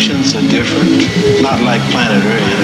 The are different, not like planet Earth.